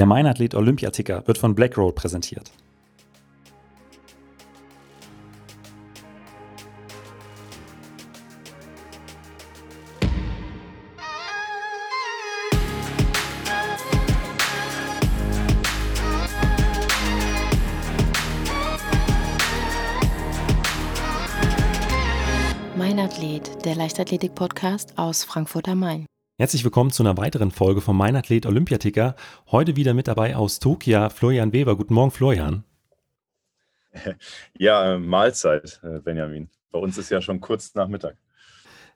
Der Meinathlet Olympiaticker wird von Blackroll präsentiert. Mein Athlet, der Leichtathletik-Podcast aus Frankfurt am Main. Herzlich willkommen zu einer weiteren Folge von Mein Athlet Olympiaticker. Heute wieder mit dabei aus Tokio Florian Weber. Guten Morgen, Florian. Ja, Mahlzeit, äh, Benjamin. Bei uns ist ja schon kurz nach Mittag.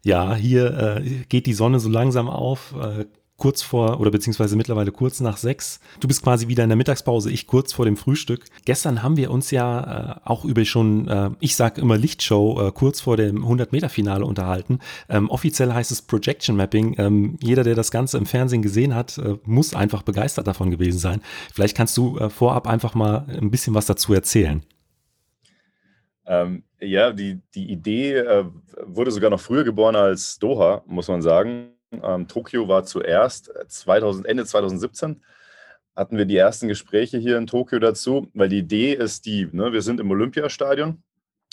Ja, hier äh, geht die Sonne so langsam auf. Äh, kurz vor oder beziehungsweise mittlerweile kurz nach sechs. Du bist quasi wieder in der Mittagspause, ich kurz vor dem Frühstück. Gestern haben wir uns ja äh, auch über schon, äh, ich sag immer Lichtshow, äh, kurz vor dem 100-Meter-Finale unterhalten. Ähm, offiziell heißt es Projection Mapping. Ähm, jeder, der das Ganze im Fernsehen gesehen hat, äh, muss einfach begeistert davon gewesen sein. Vielleicht kannst du äh, vorab einfach mal ein bisschen was dazu erzählen. Ähm, ja, die, die Idee äh, wurde sogar noch früher geboren als Doha, muss man sagen. Ähm, Tokio war zuerst 2000, äh, Ende 2017 hatten wir die ersten Gespräche hier in Tokio dazu, weil die Idee ist die, ne, wir sind im Olympiastadion.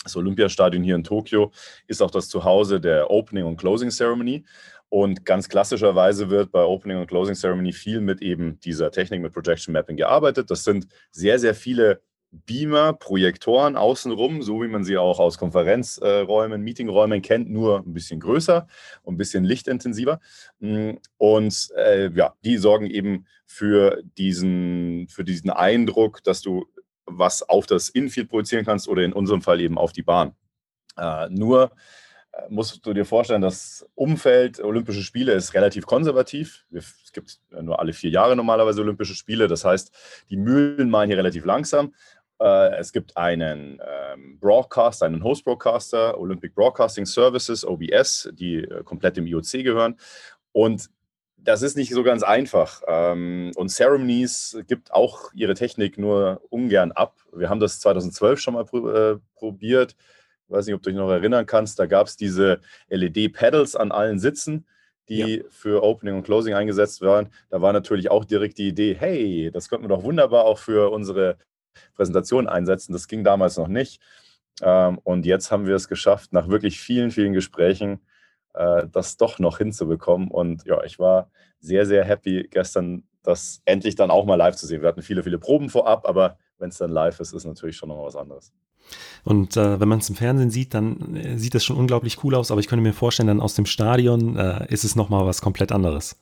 Das Olympiastadion hier in Tokio ist auch das Zuhause der Opening und Closing Ceremony. Und ganz klassischerweise wird bei Opening und Closing Ceremony viel mit eben dieser Technik mit Projection Mapping gearbeitet. Das sind sehr, sehr viele Beamer, Projektoren außenrum, so wie man sie auch aus Konferenzräumen, Meetingräumen kennt, nur ein bisschen größer und ein bisschen lichtintensiver. Mm, und äh, ja, die sorgen eben für diesen, für diesen Eindruck, dass du was auf das Infield projizieren kannst oder in unserem Fall eben auf die Bahn. Äh, nur äh, musst du dir vorstellen, das Umfeld Olympische Spiele ist relativ konservativ. Es gibt nur alle vier Jahre normalerweise Olympische Spiele. Das heißt, die Mühlen malen hier relativ langsam. Äh, es gibt einen ähm, Broadcaster, einen Host-Broadcaster, Olympic Broadcasting Services, OBS, die äh, komplett im IOC gehören. Und das ist nicht so ganz einfach. Ähm, und Ceremonies gibt auch ihre Technik nur ungern ab. Wir haben das 2012 schon mal äh, probiert. Ich weiß nicht, ob du dich noch erinnern kannst. Da gab es diese LED-Pedals an allen Sitzen, die ja. für Opening und Closing eingesetzt waren. Da war natürlich auch direkt die Idee, hey, das könnten wir doch wunderbar auch für unsere Präsentation einsetzen. Das ging damals noch nicht. Ähm, und jetzt haben wir es geschafft, nach wirklich vielen, vielen Gesprächen, äh, das doch noch hinzubekommen. Und ja, ich war sehr, sehr happy, gestern das endlich dann auch mal live zu sehen. Wir hatten viele, viele Proben vorab, aber wenn es dann live ist, ist natürlich schon noch was anderes. Und äh, wenn man es im Fernsehen sieht, dann äh, sieht das schon unglaublich cool aus, aber ich könnte mir vorstellen, dann aus dem Stadion äh, ist es nochmal was komplett anderes.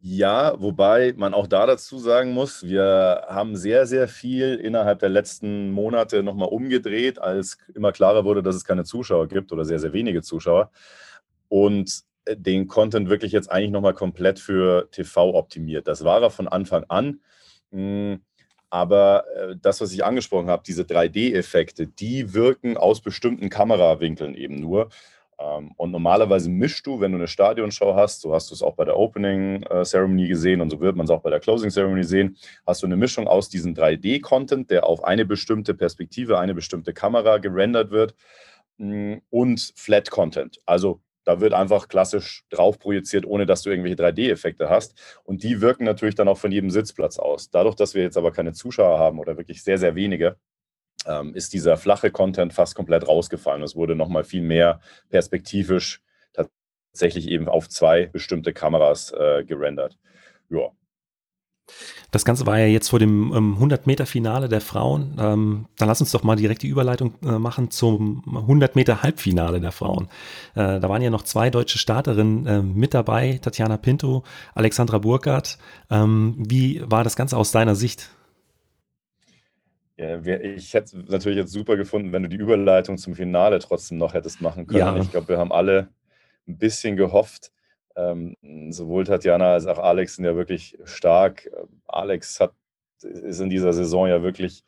Ja, wobei man auch da dazu sagen muss, wir haben sehr, sehr viel innerhalb der letzten Monate nochmal umgedreht, als immer klarer wurde, dass es keine Zuschauer gibt oder sehr, sehr wenige Zuschauer. Und äh, den Content wirklich jetzt eigentlich nochmal komplett für TV optimiert. Das war er von Anfang an. Hm, aber äh, das, was ich angesprochen habe, diese 3D-Effekte, die wirken aus bestimmten Kamerawinkeln eben nur. Ähm, und normalerweise mischst du, wenn du eine Stadionshow hast, so hast du es auch bei der Opening äh, Ceremony gesehen und so wird man es auch bei der Closing Ceremony sehen, hast du eine Mischung aus diesem 3D-Content, der auf eine bestimmte Perspektive, eine bestimmte Kamera gerendert wird mm, und Flat-Content. Also da wird einfach klassisch drauf projiziert, ohne dass du irgendwelche 3D-Effekte hast. Und die wirken natürlich dann auch von jedem Sitzplatz aus. Dadurch, dass wir jetzt aber keine Zuschauer haben oder wirklich sehr, sehr wenige, ähm, ist dieser flache Content fast komplett rausgefallen. Es wurde nochmal viel mehr perspektivisch tatsächlich eben auf zwei bestimmte Kameras äh, gerendert. Ja. Das Ganze war ja jetzt vor dem ähm, 100-Meter-Finale der Frauen. Ähm, dann lass uns doch mal direkt die Überleitung äh, machen zum 100-Meter-Halbfinale der Frauen. Äh, da waren ja noch zwei deutsche Starterinnen äh, mit dabei, Tatjana Pinto, Alexandra Burkhardt. Ähm, wie war das Ganze aus deiner Sicht? Ich hätte es natürlich jetzt super gefunden, wenn du die Überleitung zum Finale trotzdem noch hättest machen können. Ja. Ich glaube, wir haben alle ein bisschen gehofft. Ähm, sowohl Tatjana als auch Alex sind ja wirklich stark. Alex hat, ist in dieser Saison ja wirklich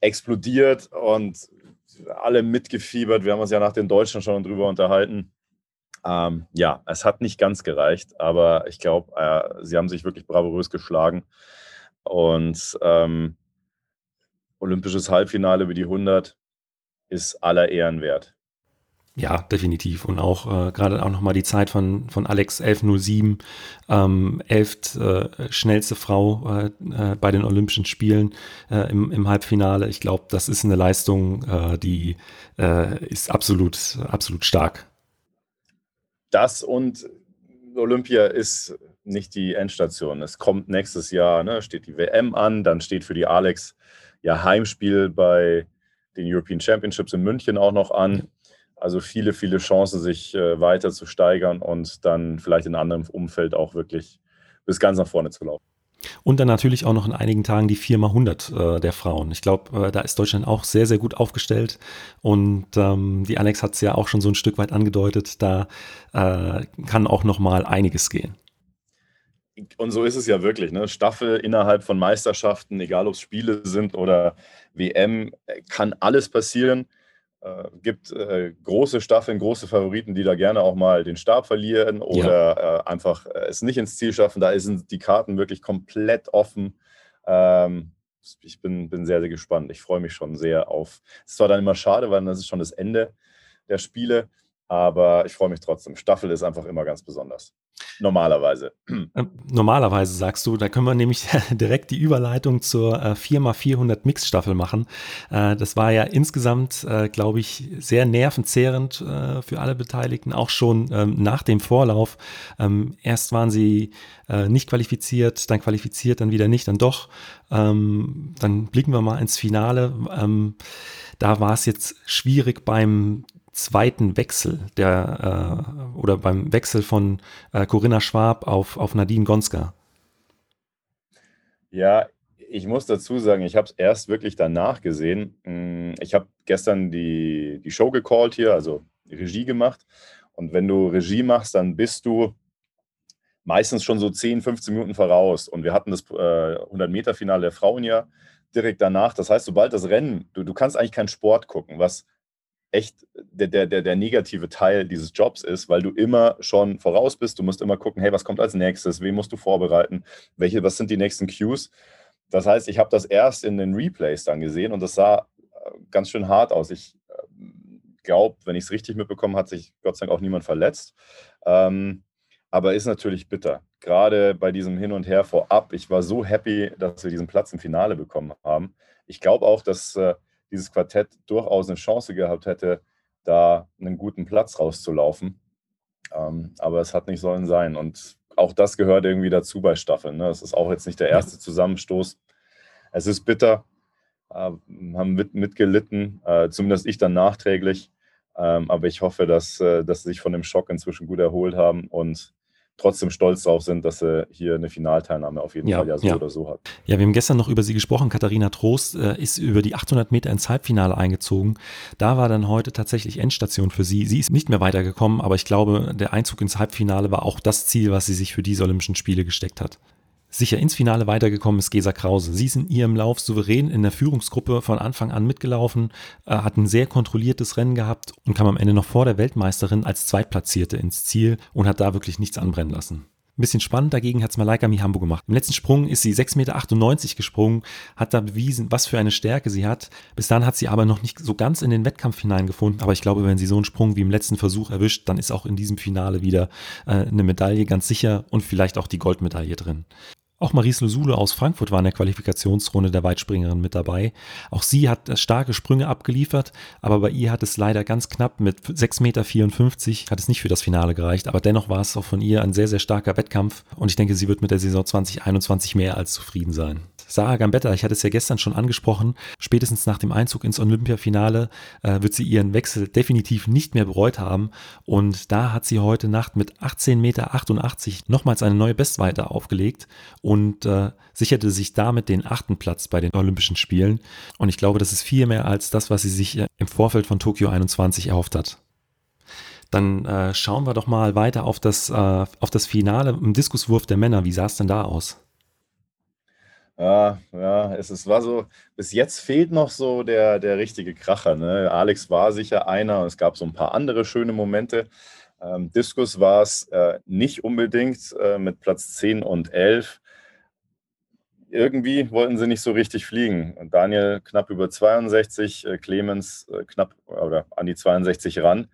explodiert und alle mitgefiebert. Wir haben uns ja nach den Deutschen schon drüber unterhalten. Ähm, ja, es hat nicht ganz gereicht, aber ich glaube, äh, sie haben sich wirklich bravourös geschlagen. Und ähm, olympisches Halbfinale über die 100 ist aller Ehren wert. Ja, definitiv. Und auch äh, gerade auch nochmal die Zeit von, von Alex 1107, ähm, elft äh, schnellste Frau äh, äh, bei den Olympischen Spielen äh, im, im Halbfinale. Ich glaube, das ist eine Leistung, äh, die äh, ist absolut, absolut stark. Das und Olympia ist nicht die Endstation. Es kommt nächstes Jahr, ne, steht die WM an, dann steht für die Alex ja Heimspiel bei den European Championships in München auch noch an. Also viele, viele Chancen, sich äh, weiter zu steigern und dann vielleicht in einem anderen Umfeld auch wirklich bis ganz nach vorne zu laufen. Und dann natürlich auch noch in einigen Tagen die 4x100 äh, der Frauen. Ich glaube, äh, da ist Deutschland auch sehr, sehr gut aufgestellt. Und ähm, die Alex hat es ja auch schon so ein Stück weit angedeutet, da äh, kann auch noch mal einiges gehen. Und so ist es ja wirklich. Ne? Staffel innerhalb von Meisterschaften, egal ob es Spiele sind oder WM, äh, kann alles passieren. Äh, gibt äh, große Staffeln, große Favoriten, die da gerne auch mal den Stab verlieren oder ja. äh, einfach äh, es nicht ins Ziel schaffen. Da sind die Karten wirklich komplett offen. Ähm, ich bin, bin sehr, sehr gespannt. Ich freue mich schon sehr auf. Es ist zwar dann immer schade, weil das ist schon das Ende der Spiele, aber ich freue mich trotzdem. Staffel ist einfach immer ganz besonders. Normalerweise. Äh, normalerweise sagst du, da können wir nämlich direkt die Überleitung zur äh, 4x400 Mix-Staffel machen. Äh, das war ja insgesamt, äh, glaube ich, sehr nervenzehrend äh, für alle Beteiligten, auch schon ähm, nach dem Vorlauf. Ähm, erst waren sie äh, nicht qualifiziert, dann qualifiziert, dann wieder nicht, dann doch. Ähm, dann blicken wir mal ins Finale. Ähm, da war es jetzt schwierig beim zweiten Wechsel der äh, oder beim Wechsel von äh, Corinna Schwab auf, auf Nadine Gonska? Ja, ich muss dazu sagen, ich habe es erst wirklich danach gesehen. Mm, ich habe gestern die, die Show gecallt hier, also Regie gemacht. Und wenn du Regie machst, dann bist du meistens schon so 10, 15 Minuten voraus. Und wir hatten das äh, 100-Meter-Finale der Frauen ja direkt danach. Das heißt, sobald das Rennen, du, du kannst eigentlich keinen Sport gucken, was echt der, der, der, der negative Teil dieses Jobs ist, weil du immer schon voraus bist. Du musst immer gucken, hey, was kommt als nächstes? Wen musst du vorbereiten? Welche, was sind die nächsten Cues? Das heißt, ich habe das erst in den Replays dann gesehen und das sah äh, ganz schön hart aus. Ich äh, glaube, wenn ich es richtig mitbekommen, hat sich Gott sei Dank auch niemand verletzt. Ähm, aber ist natürlich bitter. Gerade bei diesem Hin und Her vorab. Ich war so happy, dass wir diesen Platz im Finale bekommen haben. Ich glaube auch, dass äh, dieses Quartett durchaus eine Chance gehabt hätte, da einen guten Platz rauszulaufen. Ähm, aber es hat nicht sollen sein. Und auch das gehört irgendwie dazu bei Staffeln. Ne? Es ist auch jetzt nicht der erste Zusammenstoß. Es ist bitter, äh, haben mit, mitgelitten, äh, zumindest ich dann nachträglich. Ähm, aber ich hoffe, dass, äh, dass sie sich von dem Schock inzwischen gut erholt haben und trotzdem stolz darauf sind, dass sie hier eine Finalteilnahme auf jeden ja, Fall ja so ja. oder so hat. Ja, wir haben gestern noch über sie gesprochen. Katharina Trost äh, ist über die 800 Meter ins Halbfinale eingezogen. Da war dann heute tatsächlich Endstation für sie. Sie ist nicht mehr weitergekommen, aber ich glaube, der Einzug ins Halbfinale war auch das Ziel, was sie sich für diese Olympischen Spiele gesteckt hat. Sicher ins Finale weitergekommen ist Gesa Krause. Sie ist in ihrem Lauf souverän in der Führungsgruppe von Anfang an mitgelaufen, äh, hat ein sehr kontrolliertes Rennen gehabt und kam am Ende noch vor der Weltmeisterin als Zweitplatzierte ins Ziel und hat da wirklich nichts anbrennen lassen. Ein bisschen spannend dagegen hat es Malaika Mihambo gemacht. Im letzten Sprung ist sie 6,98 Meter gesprungen, hat da bewiesen, was für eine Stärke sie hat. Bis dann hat sie aber noch nicht so ganz in den Wettkampf hineingefunden. Aber ich glaube, wenn sie so einen Sprung wie im letzten Versuch erwischt, dann ist auch in diesem Finale wieder äh, eine Medaille ganz sicher und vielleicht auch die Goldmedaille drin. Auch Maries Losule aus Frankfurt war in der Qualifikationsrunde der Weitspringerin mit dabei. Auch sie hat starke Sprünge abgeliefert, aber bei ihr hat es leider ganz knapp mit 6,54 Meter hat es nicht für das Finale gereicht. Aber dennoch war es auch von ihr ein sehr, sehr starker Wettkampf und ich denke, sie wird mit der Saison 2021 mehr als zufrieden sein. Sarah Gambetta, ich hatte es ja gestern schon angesprochen, spätestens nach dem Einzug ins Olympiafinale äh, wird sie ihren Wechsel definitiv nicht mehr bereut haben. Und da hat sie heute Nacht mit 18,88 Meter nochmals eine neue Bestweite aufgelegt und äh, sicherte sich damit den achten Platz bei den Olympischen Spielen. Und ich glaube, das ist viel mehr als das, was sie sich äh, im Vorfeld von Tokio 21 erhofft hat. Dann äh, schauen wir doch mal weiter auf das, äh, auf das Finale im Diskuswurf der Männer. Wie sah es denn da aus? Ja, ja, es ist, war so, bis jetzt fehlt noch so der, der richtige Kracher. Ne? Alex war sicher einer und es gab so ein paar andere schöne Momente. Ähm, Diskus war es äh, nicht unbedingt äh, mit Platz 10 und 11. irgendwie wollten sie nicht so richtig fliegen. Daniel knapp über 62, äh, Clemens äh, knapp oder an die 62 ran.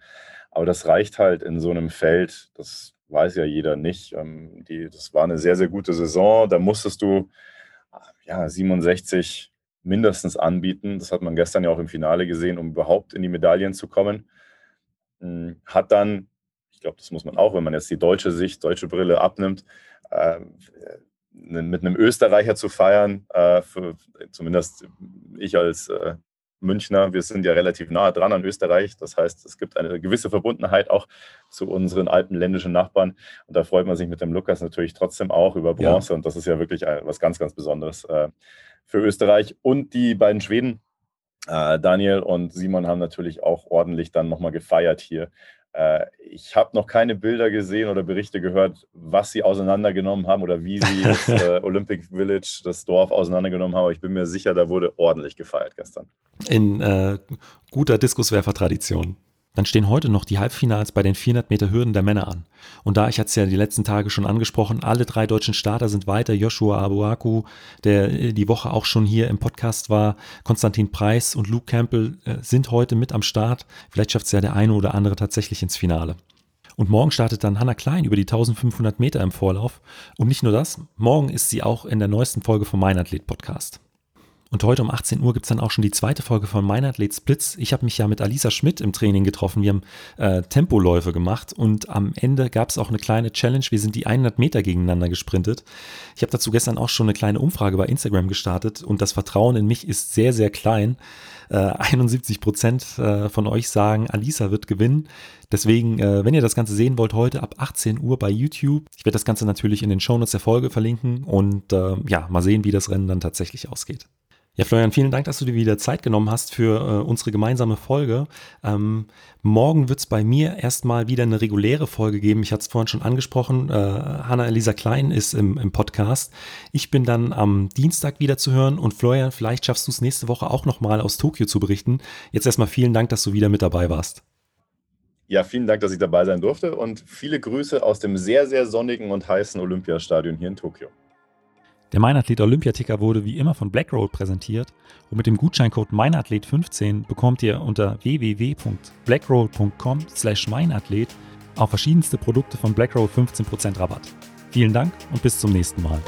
Aber das reicht halt in so einem Feld, das weiß ja jeder nicht. Ähm, die, das war eine sehr, sehr gute Saison. Da musstest du ja, 67 mindestens anbieten. Das hat man gestern ja auch im Finale gesehen, um überhaupt in die Medaillen zu kommen. Hm, hat dann, ich glaube, das muss man auch, wenn man jetzt die deutsche Sicht, deutsche Brille abnimmt, äh, mit einem Österreicher zu feiern, äh, für, zumindest ich als äh, Münchner, wir sind ja relativ nah dran an Österreich. Das heißt, es gibt eine gewisse Verbundenheit auch zu unseren alpenländischen Nachbarn. Und da freut man sich mit dem Lukas natürlich trotzdem auch über Bronze. Ja. Und das ist ja wirklich was ganz, ganz Besonderes äh, für Österreich. Und die beiden Schweden, äh, Daniel und Simon, haben natürlich auch ordentlich dann nochmal gefeiert hier äh, ich habe noch keine Bilder gesehen oder Berichte gehört, was sie auseinandergenommen haben oder wie sie das äh, Olympic Village, das Dorf auseinandergenommen haben. Aber ich bin mir sicher, da wurde ordentlich gefeiert gestern. In äh, guter Diskuswerfer-Tradition. Dann stehen heute noch die Halbfinals bei den 400 Meter Hürden der Männer an. Und da, ich hatte es ja die letzten Tage schon angesprochen, alle drei deutschen Starter sind weiter. Joshua Abuaku, der äh, die Woche auch schon hier im Podcast war, Konstantin Preis und Luke Campbell äh, sind heute mit am Start. Vielleicht schafft es ja der eine oder andere tatsächlich ins Finale. Und morgen startet dann Hannah Klein über die 1500 Meter im Vorlauf. Und nicht nur das, morgen ist sie auch in der neuesten Folge vom Mein Athlet Podcast. Und heute um 18 Uhr gibt es dann auch schon die zweite Folge von Mein Athlet Splits. Ich habe mich ja mit Alisa Schmidt im Training getroffen. Wir haben äh, Tempoläufe gemacht und am Ende gab es auch eine kleine Challenge. Wir sind die 100 Meter gegeneinander gesprintet. Ich habe dazu gestern auch schon eine kleine Umfrage bei Instagram gestartet und das Vertrauen in mich ist sehr, sehr klein. Äh, 71 Prozent äh, von euch sagen, Alisa wird gewinnen. Deswegen, äh, wenn ihr das Ganze sehen wollt, heute ab 18 Uhr bei YouTube. Ich werde das Ganze natürlich in den Shownotes der Folge verlinken und äh, ja, mal sehen, wie das Rennen dann tatsächlich ausgeht. Ja, Florian, vielen Dank, dass du dir wieder Zeit genommen hast für äh, unsere gemeinsame Folge. Ähm, morgen wird es bei mir erstmal wieder eine reguläre Folge geben. Ich hatte es vorhin schon angesprochen. Äh, Hanna-Elisa Klein ist im, im, Podcast. Ich bin dann am Dienstag wieder zu hören und Florian, vielleicht schaffst du es nächste Woche auch nochmal aus Tokio zu berichten. Jetzt erstmal vielen Dank, dass du wieder mit dabei warst. Ja, vielen Dank, dass ich dabei sein durfte und viele Grüße aus dem sehr, sehr sonnigen und heißen Olympiastadion hier in Tokio. Der Meinathlet Olympiaticker wurde wie immer von Blackroll präsentiert und mit dem Gutscheincode Meinathlet15 bekommt ihr unter www.blackroll.com/meinathlet auf verschiedenste Produkte von Blackroll 15% Rabatt. Vielen Dank und bis zum nächsten Mal.